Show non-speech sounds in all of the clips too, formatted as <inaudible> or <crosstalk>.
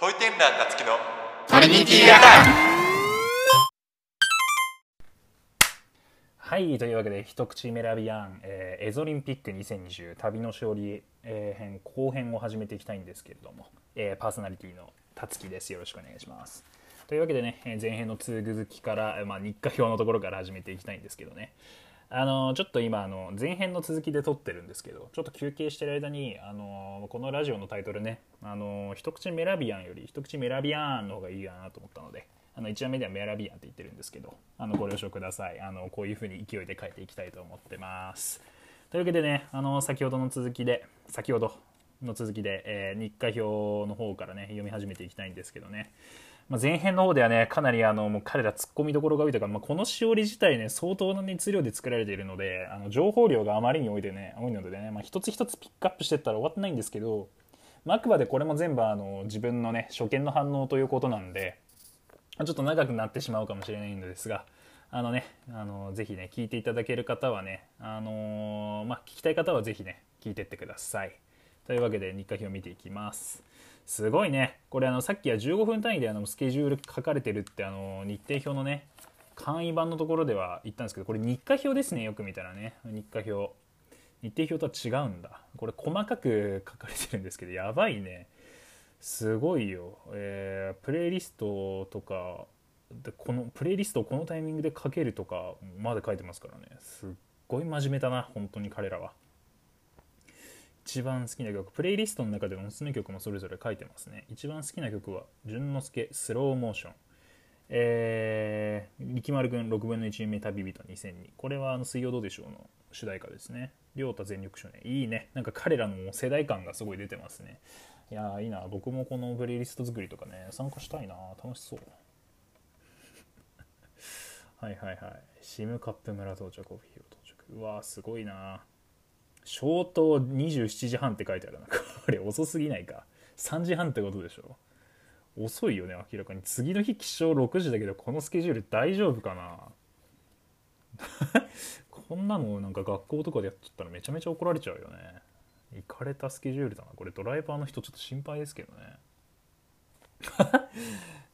トイテンラーたつきのトリニティアタイはいというわけで一口メラビアン、えーエゾリンピック2020旅の勝利、えー編後編を始めていきたいんですけれども、えーパーソナリティのたつきです。よろしくお願いします。というわけでねえー前編の続きから、えーまあ、日課表のところから始めていきたいんですけどねあのちょっと今あの前編の続きで撮ってるんですけどちょっと休憩してる間にあのこのラジオのタイトルねあの一口メラビアンより一口メラビアンの方がいいかなと思ったのであの1話目ではメラビアンって言ってるんですけどあのご了承ください。あのこういう風に勢いで書いていきたいと思ってます。というわけでねあの先ほどの続きで先ほどの続きで、えー日課表の方からね読み始めていきたいんですけどね。まあ、前編の方ではねかなりあのもう彼ら突っ込みどころが多いというか、まあ、このしおり自体ね相当な熱量で作られているのであの情報量があまりに多いでね多いのでね、まあ、一つ一つピックアップしてったら終わってないんですけど、まあ、あくまでこれも全部あの自分のね初見の反応ということなんでちょっと長くなってしまうかもしれないのですがあのねあのぜひね聞いていただける方はねあのまあ聞きたい方はぜひね聞いてってください。というわけで日課表を見ていきます。すごいね。これあのさっきは15分単位であのスケジュール書かれてるってあの日程表のね簡易版のところでは言ったんですけどこれ日課表ですねよく見たらね。日課表。日程表とは違うんだ。これ細かく書かれてるんですけどやばいね。すごいよ、えープレイリストとかでこのプレイリストをこのタイミングで書けるとかまで書いてますからね。すっごい真面目だな本当に彼らは。一番好きな曲プレイリストの中でのおすすめ曲もそれぞれ書いてますね。一番好きな曲は淳之介スローモーション。えー、力丸くん6分の1目旅人2002これはあの水曜どうでしょうの主題歌ですね。亮太全力少年。いいね。なんか彼らの世代感がすごい出てますね。いやーいいな。僕もこのプレイリスト作りとかね参加したいな。楽しそう。<laughs> はいはいはい。シムカップ村到着オフィヒロ到着。うわーすごいな。消灯27時半って書いてあるな。<laughs> これ遅すぎないか。3時半ってことでしょ。遅いよね明らかに。次の日起床6時だけどこのスケジュール大丈夫かな。<laughs> こんなのなんか学校とかでやっちゃったらめちゃめちゃ怒られちゃうよね。行かれたスケジュールだな。これドライバーの人ちょっと心配ですけどね。<laughs>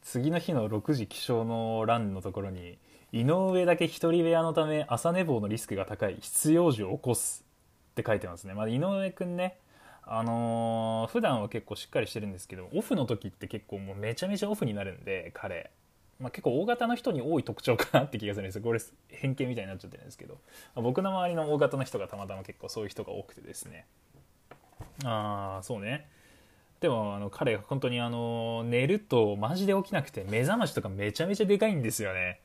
次の日の6時起床のランのところに井上だけ一人部屋のため朝寝坊のリスクが高い。必要時を起こす。って書いてますね、まあ、井上くんね。あのー普段は結構しっかりしてるんですけどオフの時って結構もうめちゃめちゃオフになるんで彼、まあ、結構大型の人に多い特徴かなって気がするんですよ。これ偏見みたいになっちゃってるんですけど、まあ僕の周りの大型の人がたまたま結構そういう人が多くてですね。ああそうね。でもあの彼が本当にあの寝るとマジで起きなくて目覚ましとかめちゃめちゃでかいんですよね。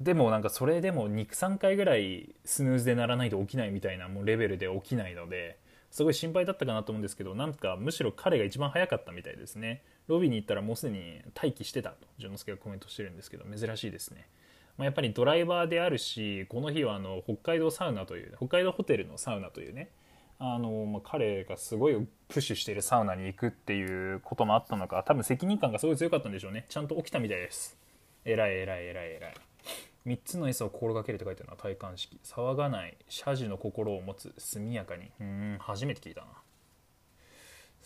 でもなんかそれでも23回ぐらいスヌーズで鳴らないと起きないみたいなもうレベルで起きないのですごい心配だったかなと思うんですけどなんかむしろ彼が一番早かったみたいですね。ロビーに行ったらもうすでに待機してたと淳之介がコメントしてるんですけど珍しいですね、まあ、やっぱりドライバーであるしこの日はあの北海道サウナという北海道ホテルのサウナというねあの、まあ、彼がすごいプッシュしているサウナに行くっていうこともあったのか多分責任感がすごい強かったんでしょうね。ちゃんと起きたみたいです。えらいえらいえらいえらい。3つの S を心がけるって書いてあるのは体感式。騒がない謝辞の心を持つ速やかに。うん初めて聞いたな。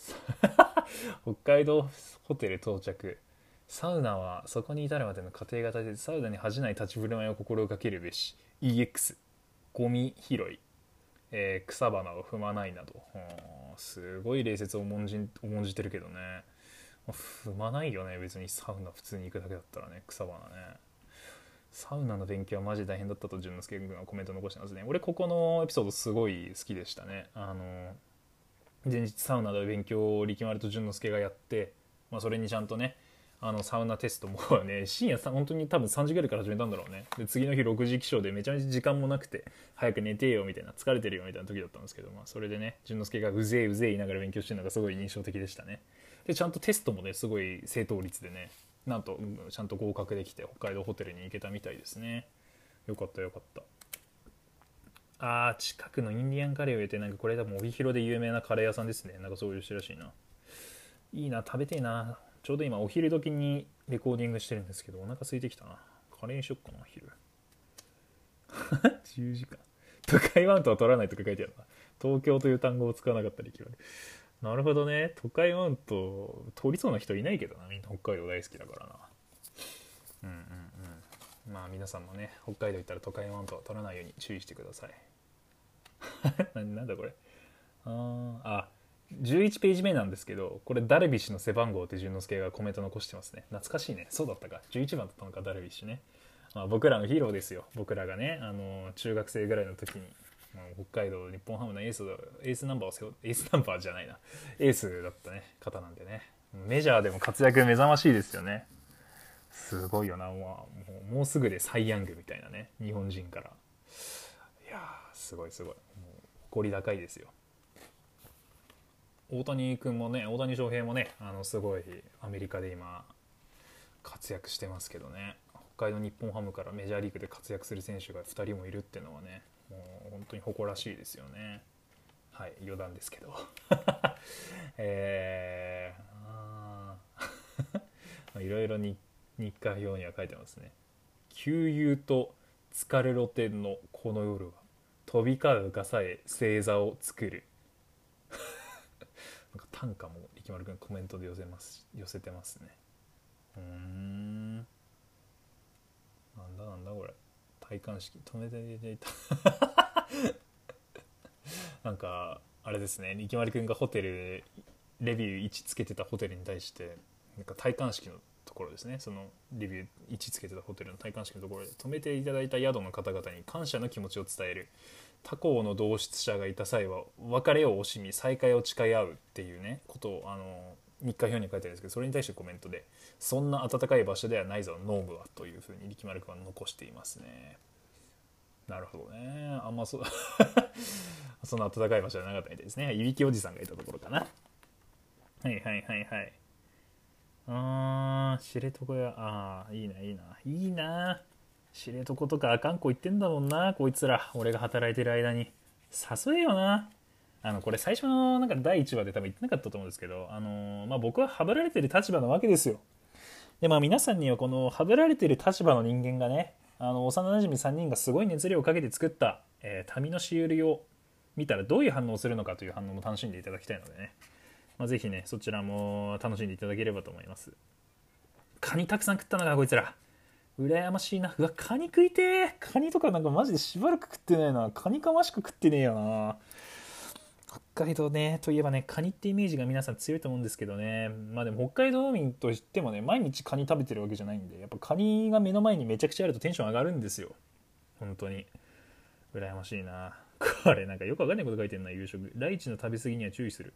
<laughs> 北海道ホテル到着。サウナはそこに至るまでの過程が大切。サウナに恥じない立ち振る舞いを心がけるべし。EX ゴミ拾い、えー草花を踏まないなど。すごい礼節を重んじ重んじてるけどね。踏まないよね。別にサウナ普通に行くだけだったらね草花ね。サウナの勉強はマジ大変だったと淳之介君はコメント残してますね。俺ここのエピソードすごい好きでしたね。あの前日サウナで勉強を力丸と淳之介がやって、まあ、それにちゃんとねあのサウナテストもね <laughs> 深夜さ本当に多分3時ぐらいから始めたんだろうね。で次の日6時起床でめちゃめちゃ時間もなくて早く寝てよみたいな疲れてるよみたいな時だったんですけど、まあ、それでね淳之介がうぜえうぜえ言いながら勉強してるのがすごい印象的でしたね。でちゃんとテストもねすごい正答率でねなんとちゃんと合格できて北海道ホテルに行けたみたいですね。よかったよかった。あー近くのインディアンカレーを入れてなんかこれ多分帯広で有名なカレー屋さんですね。なんかそういうしてらしいな。いいな食べてえな。ちょうど今お昼時にレコーディングしてるんですけどお腹空いてきたな。カレーにしよっかな昼。<laughs> 10時間。都会マウントは取らないとか書いてあるな。東京という単語を使わなかったりなるほどね。都会マウント通りそうな人いないけどな。みんな北海道大好きだからな。うんうんうん。まあ皆さんもね北海道行ったら都会マウントは取らないように注意してください。<laughs> なんだこれ。ああ11ページ目なんですけどこれダルビッシュの背番号って淳之介がコメント残してますね。懐かしいね。そうだったか。11番だったのかダルビッシュね、まあ、僕らのヒーローですよ。僕らがねあの中学生ぐらいの時に、北海道日本ハムのエースエースナンバーを背負エースナンバーじゃないな。エースだったね方なんでね。メジャーでも活躍目覚ましいですよね。すごいよな。もうもうすぐでサイ・ヤングみたいなね日本人から。いやすごいすごい。もう誇り高いですよ。大谷君もね大谷翔平もねあのすごいアメリカで今活躍してますけどね。北海道日本ハムからメジャーリーグで活躍する選手が2人もいるっていうのはねもう本当に誇らしいですよね。はい余談ですけど。<laughs> えー、<laughs> いろいろ日課表には書いてますね。旧友と疲れ露天のこの夜は飛び交うがさえ星座を作る。<laughs> なんか短歌も力丸くんコメントで寄せます寄せてますね。うんなんだなんだこれ体感式。止めていた。<laughs> なんかあれですね。力丸くんがホテルレビュー1つけてたホテルに対してなんか体感式のところですね。そのレビュー1つけてたホテルの体感式のところで泊めていただいた宿の方々に感謝の気持ちを伝える。他校の同室者がいた際は別れを惜しみ再会を誓い合うっていうねことをあの日課表に書いてあるんですけどそれに対してコメントで「そんな暖かい場所ではないぞノームは」というふうに力丸君は残していますね。なるほどね。あんまそ <laughs> そんな暖かい場所じゃなかったみたいですね。いびきおじさんがいたところかな。はいはいはいはい。あー知床屋。ああいいないいな。いいな。知床とかあかんこ言ってんだもんなこいつら。俺が働いてる間に。誘えよな。あのこれ最初のなんか第1話で多分言ってなかったと思うんですけど、あのまあ、僕はハブられてる立場なわけですよ。でまあ皆さんにはこのハブられてる立場の人間がねあの幼なじみ3人がすごい熱量をかけて作った、えー、旅のしおりを見たらどういう反応をするのかという反応も楽しんでいただきたいのでね、まあ、ぜひねそちらも楽しんでいただければと思います。カニたくさん食ったのかこいつら。羨ましいな。うわカニ食いてーカニとかなんかマジでしばらく食ってないな。カニかましく食ってねえよな。海道ねといえばねカニってイメージが皆さん強いと思うんですけどね。まあでも北海道民としてもね毎日カニ食べてるわけじゃないんでやっぱカニが目の前にめちゃくちゃあるとテンション上がるんですよ。本当に。羨ましいな。これなんかよくわかんないこと書いてんな夕食。ライチの食べ過ぎには注意する。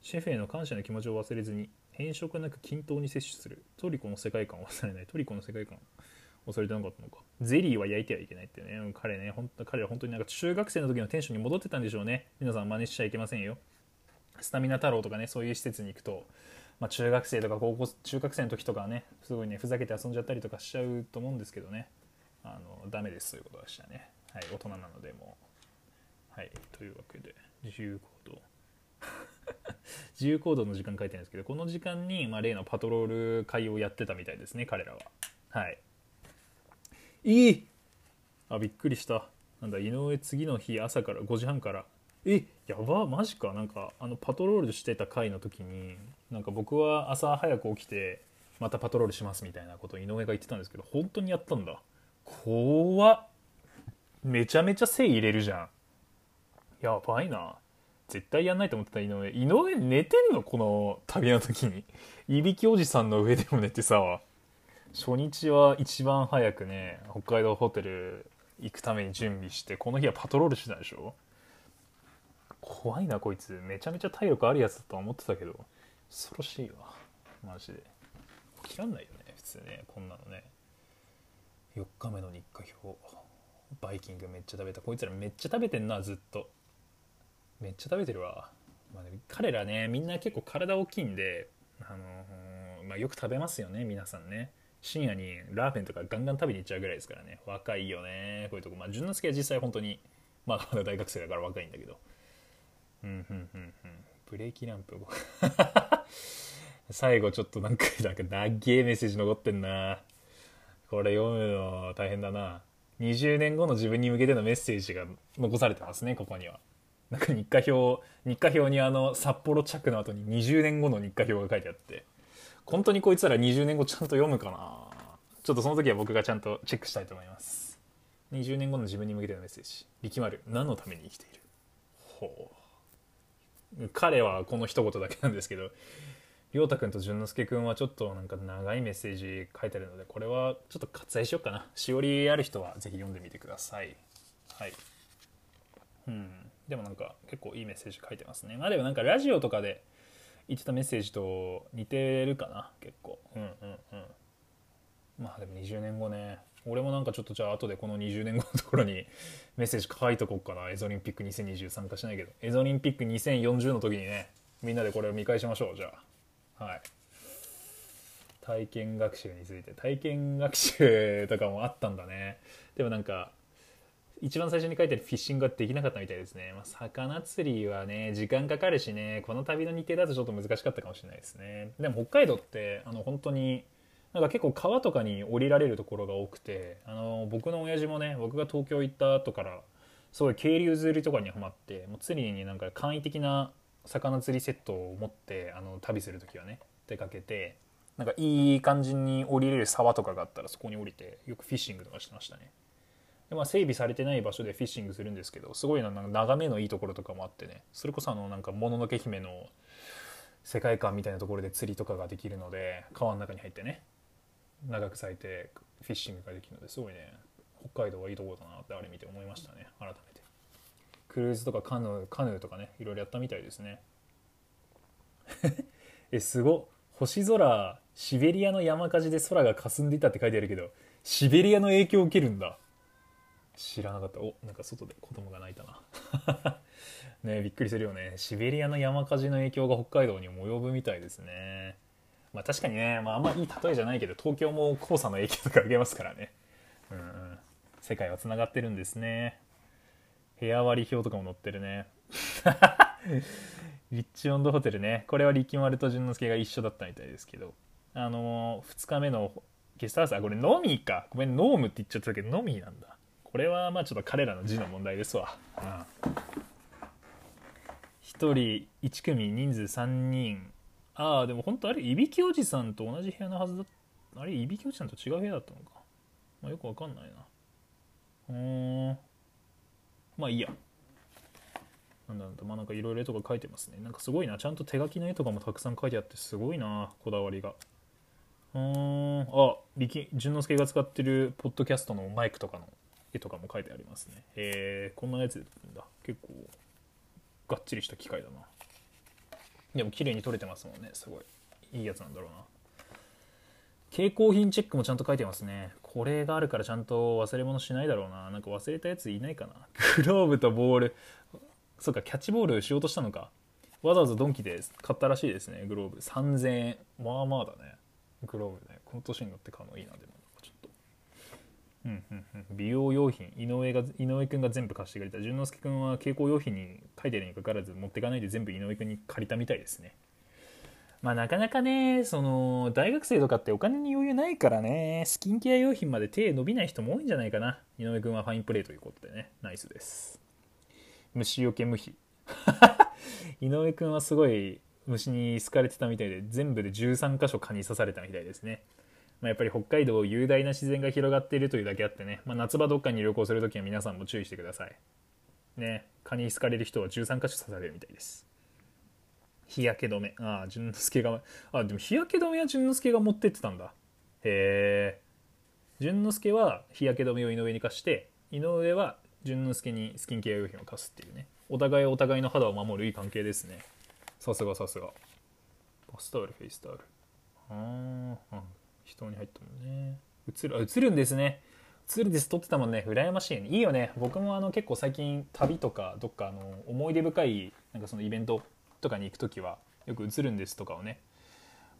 シェフへの感謝の気持ちを忘れずに変色なく均等に摂取する。トリコの世界観を忘れない。トリコの世界観。忘れてなかったのかゼリーは焼いてはいけないってね。彼ね本当彼は本当になんか中学生の時のテンションに戻ってたんでしょうね。皆さん真似しちゃいけませんよ。スタミナ太郎とかねそういう施設に行くと、まあ、中学生とか高校中学生の時とかはねすごいねふざけて遊んじゃったりとかしちゃうと思うんですけどね。あのダメですそういうことでしたね。はい大人なのでもう。はいというわけで自由行動。<laughs> 自由行動の時間書いてるんですけどこの時間に、まあ、例のパトロール会をやってたみたいですね彼らは。はい。いい。あびっくりした。なんだ井上次の日朝から5時半から。えやばマジか。なんかあのパトロールしてた回の時になんか僕は朝早く起きてまたパトロールしますみたいなことを井上が言ってたんですけど本当にやったんだ。怖っ。めちゃめちゃ精入れるじゃん。やばいな。絶対やんないと思ってた井上。井上寝てんの？この旅の時に。いびきおじさんの上でも寝てさ初日は一番早くね北海道ホテル行くために準備してこの日はパトロールしてたでしょ？怖いなこいつ。めちゃめちゃ体力あるやつだと思ってたけど。恐ろしいわ。マジで。起きらんないよね普通ね。こんなのね。4日目の日課表。バイキングめっちゃ食べた。こいつらめっちゃ食べてんなずっと。めっちゃ食べてるわ、まあね、彼らねみんな結構体大きいんであのーまあ、よく食べますよね皆さんね。深夜にラーメンとかガンガン食べに行っちゃうぐらいですからね。若いよね。こういうとこ。まあ淳之介は実際本当にまだまだ大学生だから若いんだけど。うんうんうんうん。ブレーキランプ。最後ちょっとなんかなんか長えメッセージ残ってんな。これ読むの大変だな。20年後の自分に向けてのメッセージが残されてますねここには。なんか日課表日課表にあの札幌着の後に20年後の日課表が書いてあって。本当にこいつら20年後ちゃんと読むかな。ちょっとその時は僕がちゃんとチェックしたいと思います。20年後の自分に向けてのメッセージ。力丸何のために生きている？ほう。彼はこの一言だけなんですけど亮太君と淳之介君はちょっとなんか長いメッセージ書いてあるのでこれはちょっと割愛しようかな。しおりある人はぜひ読んでみてください。はい。うん。でもなんか結構いいメッセージ書いてますね。まあでもなんかラジオとかで言ってたメッセージと似てるかな結構。うんうんうん。まあでも20年後ね。俺もなんかちょっとじゃあ後でこの20年後のところに <laughs> メッセージ書いとこうかな。エゾリンピック2020参加しないけど。エゾリンピック2040の時にねみんなでこれを見返しましょうじゃあ。はい。体験学習について。体験学習とかもあったんだね。でもなんか一番最初に書いてあるフィッシングはできなかったみたいですね、まあ、魚釣りはね時間かかるしねこの旅の日程だとちょっと難しかったかもしれないですね。でも北海道ってあの本当になんか結構川とかに降りられるところが多くてあの僕の親父もね僕が東京行った後からすごい渓流釣りとかにはまってもう釣りになんか簡易的な魚釣りセットを持ってあの旅する時はね出かけてなんかいい感じに降りれる沢とかがあったらそこに降りてよくフィッシングとかしてましたね。で、まあ、整備されてない場所でフィッシングするんですけどすごいなんか眺めのいいところとかもあってね。それこそあのなんかもののけ姫の世界観みたいなところで釣りとかができるので川の中に入ってね長く咲いてフィッシングができるのですごいね北海道はいいところだなってあれ見て思いましたね改めて。クルーズとかカヌーカヌーとかねいろいろやったみたいですね。<laughs> えすご星空シベリアの山火事で空が霞んでいたって書いてあるけどシベリアの影響を受けるんだ。知らなかった。おなんか外で子供が泣いたな。<laughs> ねびっくりするよね。シベリアの山火事の影響が北海道にも及ぶみたいですね。まあ確かにね、まあ、あんまいい例えじゃないけど東京も黄砂の影響とか受けますからね。うん、うん、世界はつながってるんですね。部屋割り表とかも載ってるね。<laughs> リッチオンドホテルね。これは力丸と淳之介が一緒だったみたいですけど。あのー、2日目のゲストハウスあこれノミーか。ごめんノームって言っちゃったけどノミーなんだ。これはまあちょっと彼らの字の問題ですわ、うん、1人1組人数3人。ああでも本当あれいびきおじさんと同じ部屋のはずだあれいびきおじさんと違う部屋だったのか、まあ、よくわかんないな。うん。まあいいや。なんだなんだ。まあなんかいろいろ絵とか書いてますね。なんかすごいな。ちゃんと手書きの絵とかもたくさん書いてあってすごいなこだわりが。うん。あ力淳之介が使ってるポッドキャストのマイクとかの。絵とかも書いてありますね。へえこんなやつだ。結構がっちりした機械だな。でも綺麗に撮れてますもんね。すごい。いいやつなんだろうな。携行品チェックもちゃんと書いてますね。これがあるからちゃんと忘れ物しないだろうな。なんか忘れたやついないかな。<laughs> グローブとボール。そうかキャッチボールしようとしたのか。わざわざドンキで買ったらしいですねグローブ。3000円。まあまあだね。グローブね。この年になって買うのいいなでも。うんうん美容用品井上が井上くんが全部貸してくれた淳之介くんは蛍光用品に書いてるにかかわらず持ってかないで全部井上くんに借りたみたいですねまあなかなかね、その、大学生とかってお金に余裕ないからね、スキンケア用品まで手伸びない人も多いんじゃないかな。井上くんはファインプレーということでね、ナイスです。虫よけ無比。<laughs> 井上くんはすごい虫に好かれてたみたいで、全部で13箇所蚊に刺されたみたいですね。まあ、やっぱり北海道雄大な自然が広がっているというだけあってね、まあ、夏場どっかに旅行するときは皆さんも注意してください。ね、蚊に好かれる人は13箇所刺されるみたいです。日焼け止め。ああ淳之介があでも日焼け止めは淳之介が持ってってたんだ。へえ。淳之介は日焼け止めを井上に貸して井上は淳之介にスキンケア用品を貸すっていうね。お互いお互いの肌を守るいい関係ですね。さすがさすが。バスタオルフェイスタオル。ああ人に入ったもんね。映るあ映るんですね。映るです。撮ってたもんね。羨ましいね。いいよね。僕もあの結構最近旅とかどっかあの思い出深いなんかそのイベントとかに行く時はよく映るんですとかをね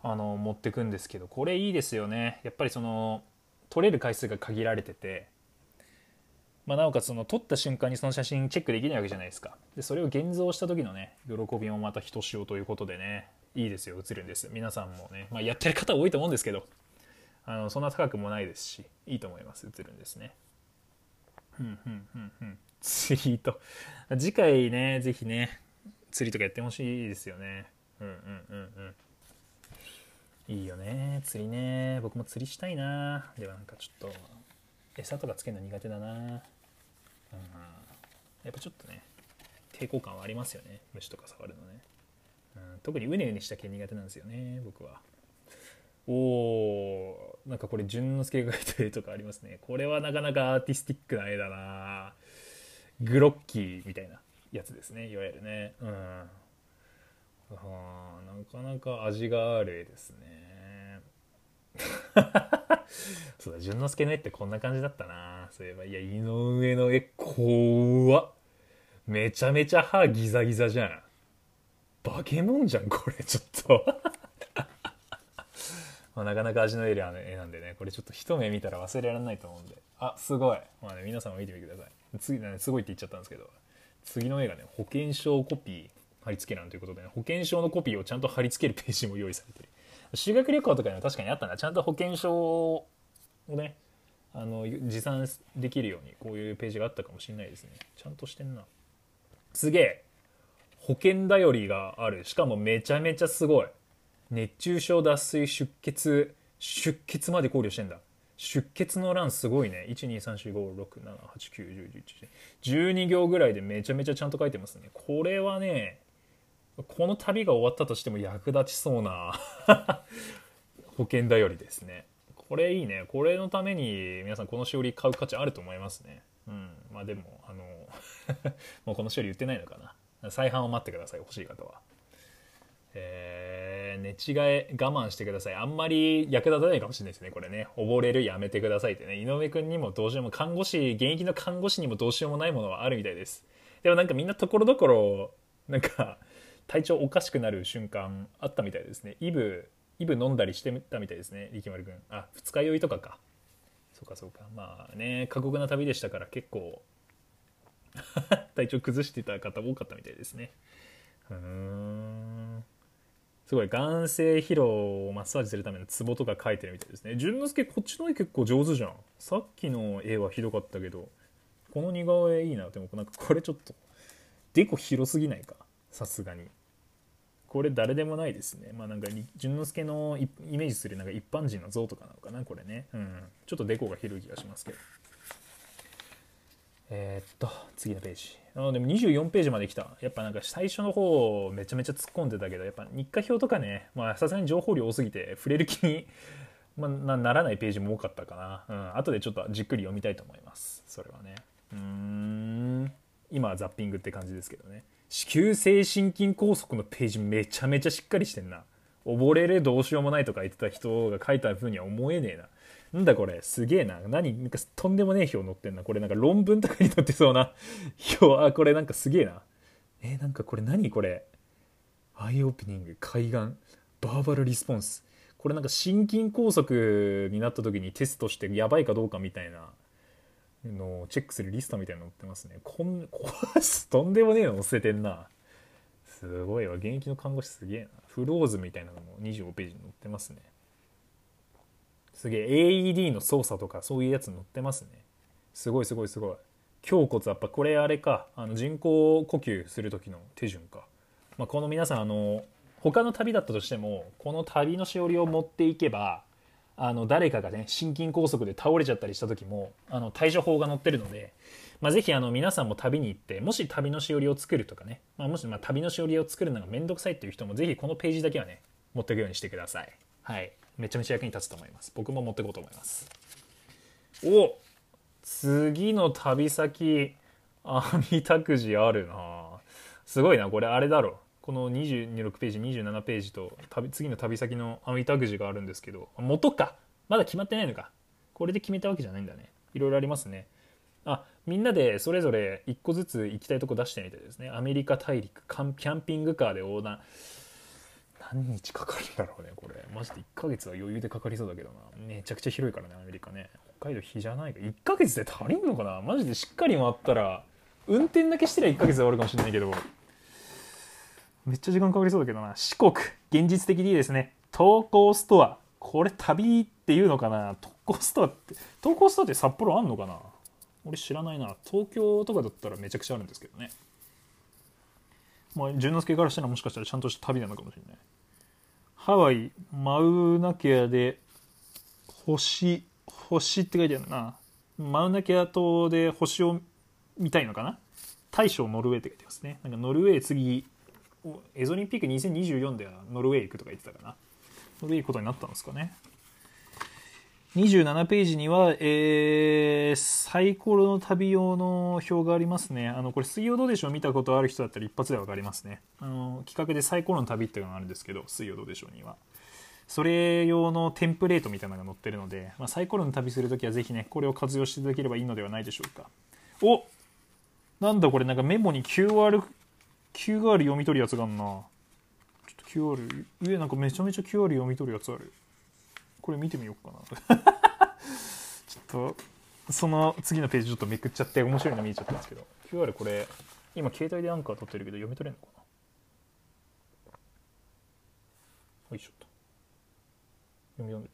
あの持ってくんですけどこれいいですよね。やっぱりその撮れる回数が限られてて、まあ、なおかつその撮った瞬間にその写真チェックできないわけじゃないですか。でそれを現像した時のね喜びもまたひとしおということでねいいですよ。映るんです。皆さんもね、まあ、やってる方多いと思うんですけど。あのそんな高くもないですしいいと思います映るんですね。うんうんうんうん。釣りと。次回ねぜひね釣りとかやってほしいですよね。うんうんうんうん。いいよね釣りね。僕も釣りしたいな。でもなんかちょっと餌とかつけるの苦手だな。うん。やっぱちょっとね抵抗感はありますよね。虫とか触るのね、うん、特にうねうねした系苦手なんですよね僕は。おー。なんかこれ淳之介が描いた絵とかありますね。これはなかなかアーティスティックな絵だな。グロッキーみたいなやつですね。いわゆるね。うん。あなかなか味がある絵ですね。<laughs> そうだ淳之介の絵ってこんな感じだったな。そういえばいや井上の絵怖っ。めちゃめちゃ歯ギザギザじゃん。化け物じゃんこれちょっと。まあ、なかなか味の絵なんでねこれちょっと一目見たら忘れられないと思うんで。あすごい、まあね、皆さんも見てみてください。次、ね、すごいって言っちゃったんですけど次の絵がね保険証コピー貼り付けなんということで、ね、保険証のコピーをちゃんと貼り付けるページも用意されてる。修学旅行とかには確かにあったな。ちゃんと保険証をねあの持参できるようにこういうページがあったかもしれないですね。ちゃんとしてんな。すげえ。保険頼りがある。しかもめちゃめちゃすごい。熱中症脱水出血出血まで考慮してんだ。出血の欄すごいね。123456789101112行ぐらいでめちゃめちゃちゃんと書いてますね。これはねこの旅が終わったとしても役立ちそうな <laughs> 保険頼りですね。これいいね。これのために皆さんこのしおり買う価値あると思いますね。うん。まあでもあの <laughs> もうこのしおり売ってないのかな。再販を待ってください欲しい方は。えー、寝違え我慢してください。あんまり役立たないかもしれないですね、これね。溺れるやめてくださいってね。井上くんにもどうしようも、看護師、現役の看護師にもどうしようもないものはあるみたいです。でもなんかみんなところどころ、なんか、体調おかしくなる瞬間あったみたいですね。イブ、イブ飲んだりしてたみたいですね、力丸くん。あ、二日酔いとかか。そうかそうか。まあね、過酷な旅でしたから結構 <laughs> 体調崩してた方多かったみたいですね。うーん。すごい眼性疲労をマッサージするためのツボとか描いてるみたいですね。淳之介こっちの絵結構上手じゃん。さっきの絵はひどかったけど、この似顔絵いいな。でもなんかこれちょっと、デコ広すぎないか？さすがに。これ誰でもないですね。まあなんか淳之介のイメージするなんか一般人の像とかなのかな、これね。うん。ちょっとデコが広い気がしますけど。えー、っと、次のページ。あでも24ページまで来た。やっぱなんか最初の方めちゃめちゃ突っ込んでたけど、やっぱ日課表とかね、まあさすがに情報量多すぎて触れる気に、<laughs> まあ、ならないページも多かったかな。うん。後でちょっとじっくり読みたいと思います。それはね。うーん。今はザッピングって感じですけどね。子宮性心筋梗塞のページめちゃめちゃしっかりしてんな。溺れるどうしようもないとか言ってた人が書いた風には思えねえな。なんだこれすげえな。何なんかとんでもねえ表載ってんな。これなんか論文とかに載ってそうな <laughs> 表。あ、これなんかすげえな。えー、なんかこれ何これ？アイオープニング、海岸、バーバルリスポンス。これなんか心筋梗塞になった時にテストしてやばいかどうかみたいなのをチェックするリストみたいなの載ってますね。こん、<laughs> ことんでもねえの載せてんな。すごいわ。現役の看護師すげえな。フローズみたいなのも25ページに載ってますね。すげえ AED の操作とかそういうやつ載ってますね。すごいすごいすごい。胸骨やっぱこれあれか。あの人工呼吸する時の手順か、まあ、この皆さんあの他の旅だったとしてもこの旅のしおりを持っていけばあの誰かがね心筋梗塞で倒れちゃったりした時もあの対処法が載ってるので、まあ、ぜひあの皆さんも旅に行ってもし旅のしおりを作るとかね、まあ、もしま旅のしおりを作るのがめんどくさいっていう人もぜひこのページだけはね持っていくようにしてください。はい。めちゃめちゃ役に立つと思います。僕も持っていこうと思います。お！次の旅先網タくじあるな。すごいな。これあれだろ。この26ページ27ページと旅次の旅先の網タくじがあるんですけど。元か。まだ決まってないのか。これで決めたわけじゃないんだね。いろいろありますね。あみんなでそれぞれ1個ずつ行きたいとこ出してみてですね。アメリカ大陸キャンピングカーで横断何日かかるんだろうねこれ。マジで1ヶ月は余裕でかかりそうだけどな。めちゃくちゃ広いからねアメリカね。北海道日じゃないか。1ヶ月で足りんのかな？マジでしっかり回ったら運転だけしてりゃ1ヶ月で終わるかもしれないけど。めっちゃ時間かかりそうだけどな。四国現実的でいいですね。投稿ストア。これ旅っていうのかな？投稿ストアって投稿ストアって札幌あんのかな？俺知らないな。東京とかだったらめちゃくちゃあるんですけどね。まあ淳之介からしたらもしかしたらちゃんとした旅なのかもしれない。ハワイマウナケアで星星って書いてあるな。マウナケア島で星を見たいのかな？大将ノルウェーって書いてますね。なんかノルウェー次エゾリンピック2024ではノルウェー行くとか言ってたかな。ノルウェー行くことになったんですかね。27ページには、えー、サイコロの旅用の表がありますね。あの、これ、水曜どうでしょう？見たことある人だったら一発でわかりますね。あの、企画でサイコロの旅っていうのがあるんですけど、水曜どうでしょうには。それ用のテンプレートみたいなのが載ってるので、まあ、サイコロの旅するときはぜひね、これを活用していただければいいのではないでしょうか。おなんだこれ、なんかメモに QR、QR 読み取るやつがあんな。ちょっと QR、上なんかめちゃめちゃ QR 読み取るやつある。これ見てみようかな。ちょっとその次のページちょっとめくっちゃって面白いの見えちゃったんですけど。QR これ今携帯でアンカー撮ってるけど読み取れるのかな？よいしょと読み読んで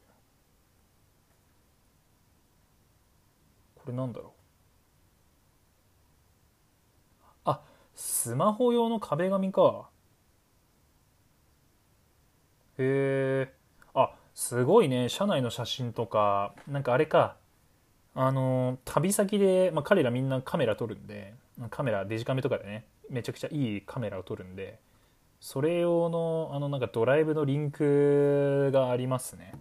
これなんだろう？あスマホ用の壁紙か。へえすごいね社内の写真とかなんかあれかあの旅先で、まあ、彼らみんなカメラ撮るんでカメラデジカメとかでねめちゃくちゃいいカメラを撮るんでそれ用のあのなんかドライブのリンクがありますね。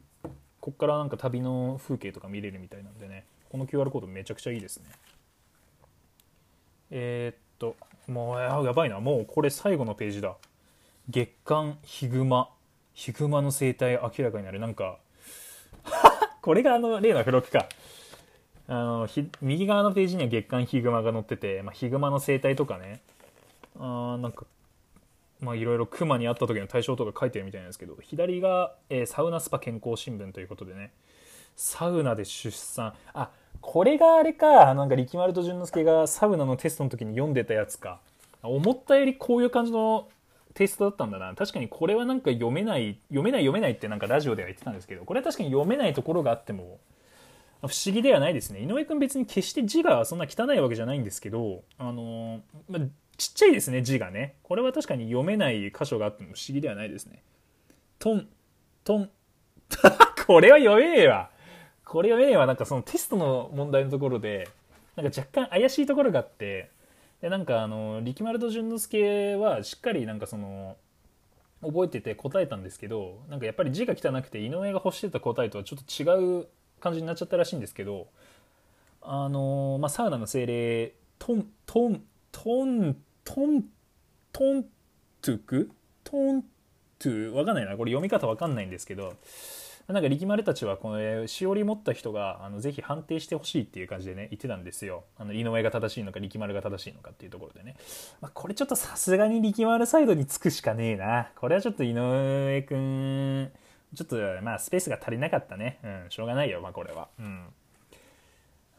こっからなんか旅の風景とか見れるみたいなんでねこの QR コードめちゃくちゃいいですね。えー、っともうやばいな。もうこれ最後のページだ。月刊ヒグマ。ヒグマの生態明らかになる。なんか <laughs> これがあの例の付録か。あの右側のページには月刊ヒグマが載ってて、まあ、ヒグマの生態とかね。あなんかまあいろいろクマに会った時の対象とか書いてるみたいなんですけど左が、えー、サウナスパ健康新聞ということでね。サウナで出産。あこれがあれか。なんか力丸と淳之介がサウナのテストの時に読んでたやつか。思ったよりこういう感じのテイストだったんだな。確かにこれはなんか読めない読めない読めないってなんかラジオでは言ってたんですけどこれは確かに読めないところがあっても不思議ではないですね。井上君別に決して字がそんな汚いわけじゃないんですけどあのま、ちっちゃいですね字がね。これは確かに読めない箇所があっても不思議ではないですね。トントン。<laughs> これは読めねえわ。これ読めねえわ。なんかそのテストの問題のところでなんか若干怪しいところがあってでなんかあの力丸と淳之介はしっかりなんかその覚えてて答えたんですけどなんかやっぱり字が汚くて井上が欲してた答えとはちょっと違う感じになっちゃったらしいんですけどあのまあサウナの精霊トントントントントントゥク？トントゥ？わかんないな。これ読み方わかんないんですけどなんか力丸たちはこのしおり持った人があのぜひ判定してほしいっていう感じでね言ってたんですよ。あの井上が正しいのか力丸が正しいのかっていうところでね、まあ、これちょっとさすがに力丸サイドにつくしかねえな。これはちょっと井上くんちょっとまあスペースが足りなかったね。うんしょうがないよまあこれは。うん。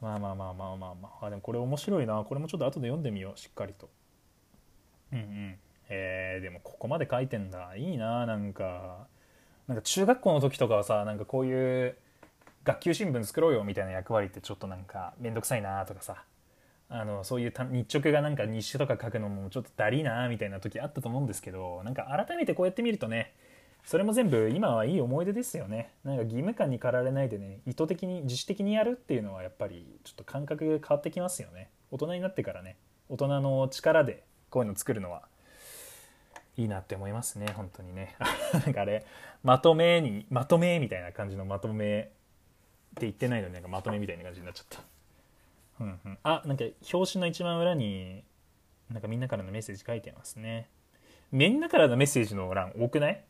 まあまあまあまあまあまあ。あでもこれ面白いな。これもちょっと後で読んでみようしっかりと。うんうん。えー、でもここまで書いてんだ。いいななんか。なんか中学校の時とかはさなんかこういう学級新聞作ろうよみたいな役割ってちょっとなんか面倒くさいなとかさあのそういう日直がなんか日誌とか書くのもちょっとだりなみたいな時あったと思うんですけどなんか改めてこうやって見るとねそれも全部今はいい思い出ですよね。なんか義務感に駆られないでね意図的に自主的にやるっていうのはやっぱりちょっと感覚が変わってきますよね。大人になってからね大人の力でこういうの作るのはいいなって思いますね本当にね。<laughs> なんかあれまとめにまとめみたいな感じのまとめって言ってないのになんかまとめみたいな感じになっちゃった。うんうん。あなんか表紙の一番裏になんかみんなからのメッセージ書いてますね。みんなからのメッセージの欄多くない？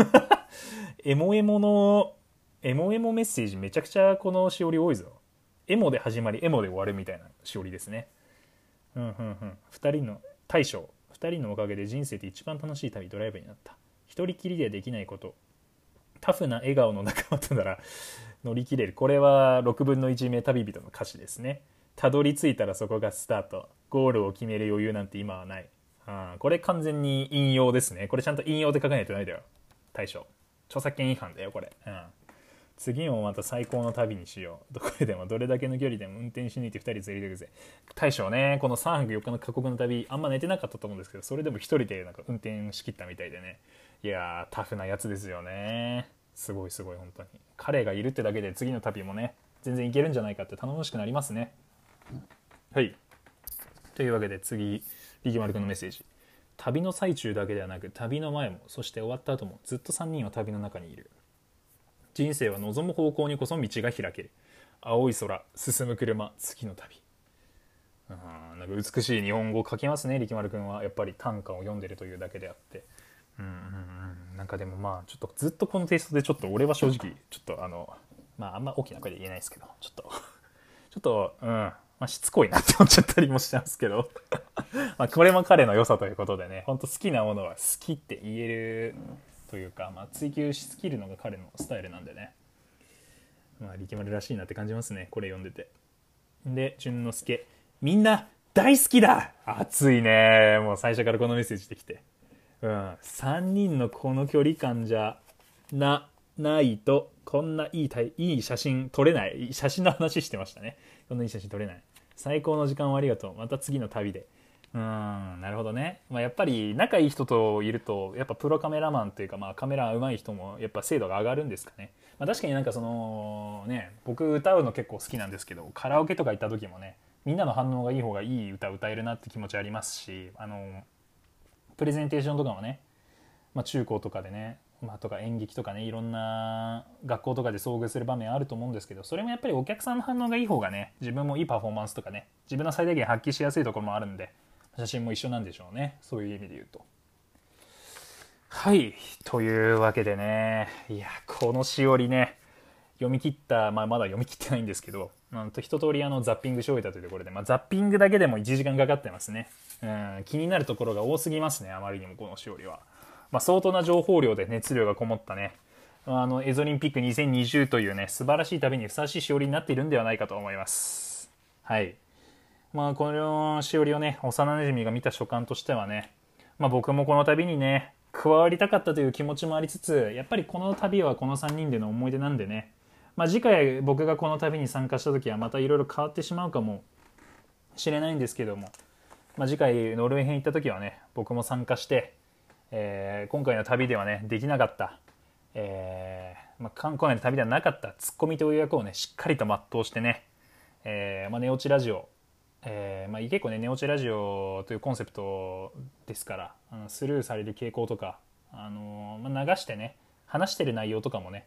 <laughs> エモエモのエモエモメッセージめちゃくちゃこのしおり多いぞ。エモで始まりエモで終わるみたいなしおりですね。うんうんうん。2人の大将。2人のおかげで人生で一番楽しい旅ドライブになった。一人きりでできないこと。タフな笑顔の仲間となら <laughs> 乗り切れる。これは6分の1名旅人の歌詞ですね。たどり着いたらそこがスタート。ゴールを決める余裕なんて今はない。あこれ完全に引用ですね。これちゃんと引用で書かないとないだよ。大将。著作権違反だよこれ、うん、次もまた最高の旅にしよう。どこでもどれだけの距離でも運転し抜いて2人連れてくぜ大将ねこの3泊4日の過酷の旅あんま寝てなかったと思うんですけどそれでも1人でなんか運転しきったみたいでね。いやータフなやつですよね。すごいすごい本当に。彼がいるってだけで次の旅もね全然いけるんじゃないかって頼もしくなりますね。はい。というわけで次力丸くんのメッセージ。旅の最中だけではなく旅の前もそして終わった後もずっと3人は旅の中にいる。人生は望む方向にこそ道が開ける。青い空進む車次の旅。うんなんか美しい日本語を書きますね力丸くんは。やっぱり短歌を読んでるというだけであって。うんうんうん。なんかでもまあちょっとずっとこのテイストでちょっと俺は正直ちょっとあのまああんま大きな声で言えないですけどちょっと <laughs> ちょっとうん。まあ、しつこいなって思っちゃったりもしてますけど。<laughs> まあこれも彼の良さということでね。ほんと好きなものは好きって言えるというか、まあ、追求し尽きるのが彼のスタイルなんでね。まあ力丸らしいなって感じますねこれ読んでて。で淳之介みんな大好きだ!熱いね。もう最初からこのメッセージできて。うん。3人のこの距離感じゃなないとこんないいいい写真撮れない写真の話してましたね。こんないい写真撮れない。最高の時間をありがとう。また次の旅で。うんなるほどね、まあ、やっぱり仲いい人といるとやっぱプロカメラマンというか、まあ、カメラ上手い人もやっぱ精度が上がるんですかね、まあ、確かになんかそのね僕歌うの結構好きなんですけどカラオケとか行った時もねみんなの反応がいい方がいい歌歌えるなって気持ちありますしあのプレゼンテーションとかもね、まあ、中高とかでね、まあ、とか演劇とかねいろんな学校とかで遭遇する場面あると思うんですけどそれもやっぱりお客さんの反応がいい方がね自分もいいパフォーマンスとかね自分の最大限発揮しやすいところもあるんで写真も一緒なんでしょうねそういう意味で言うとはいというわけでねいやこのしおりね読み切った、まあ、まだ読み切ってないんですけど、なんと一通りあのザッピングし終えたというところで、まあ、ザッピングだけでも1時間かかってますね。うん、気になるところが多すぎますね、あまりにもこのしおりは。まあ、相当な情報量で熱量がこもったね、あの、エゾリンピック2020というね、素晴らしい旅にふさわしいしおりになっているんではないかと思います。はい。まあ、このしおりをね、幼馴染が見た所感としてはね、まあ、僕もこの旅にね、加わりたかったという気持ちもありつつ、やっぱりこの旅はこの3人での思い出なんでね、まあ、次回僕がこの旅に参加した時はまたいろいろ変わってしまうかもしれないんですけども、まあ、次回ノルウェー編行った時はね僕も参加して、えー、今回の旅ではねできなかった、えーまあ、今回の旅ではなかったツッコミという役をねしっかりと全うしてね、えーまあ、寝落ちラジオえーまあ、結構ね寝落ちラジオというコンセプトですからあのスルーされる傾向とか、あの、まあ、流してね話してる内容とかもね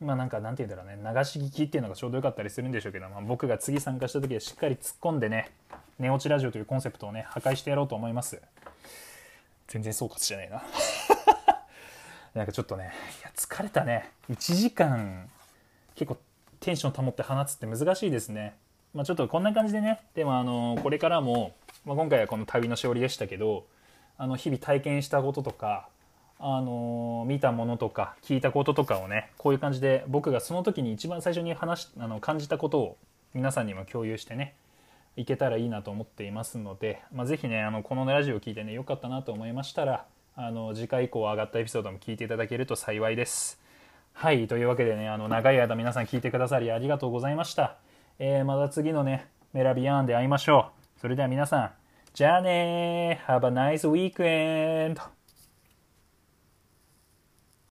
まあなんかなんて言うんだろうね流し聞きっていうのがちょうどよかったりするんでしょうけど、まあ、僕が次参加した時はしっかり突っ込んでね寝落ちラジオというコンセプトをね破壊してやろうと思います。全然総括じゃねえな。<laughs> なんかちょっとねいや疲れたね。1時間結構テンション保って放つって難しいですね。まあ、ちょっとこんな感じでねでもあのこれからも、まあ、今回はこの旅のしおりでしたけどあの日々体験したこととかあの見たものとか聞いたこととかをねこういう感じで僕がその時に一番最初に話あの感じたことを皆さんにも共有してねいけたらいいなと思っていますので、まあ、ぜひねあのこのラジオを聞いてねよかったなと思いましたらあの次回以降上がったエピソードも聞いていただけると幸いです。はいというわけでねあの長い間皆さん聞いてくださりありがとうございました。えー、また次のね、メラビアンで会いましょう。それでは皆さん、じゃあねー !Have a nice weekend!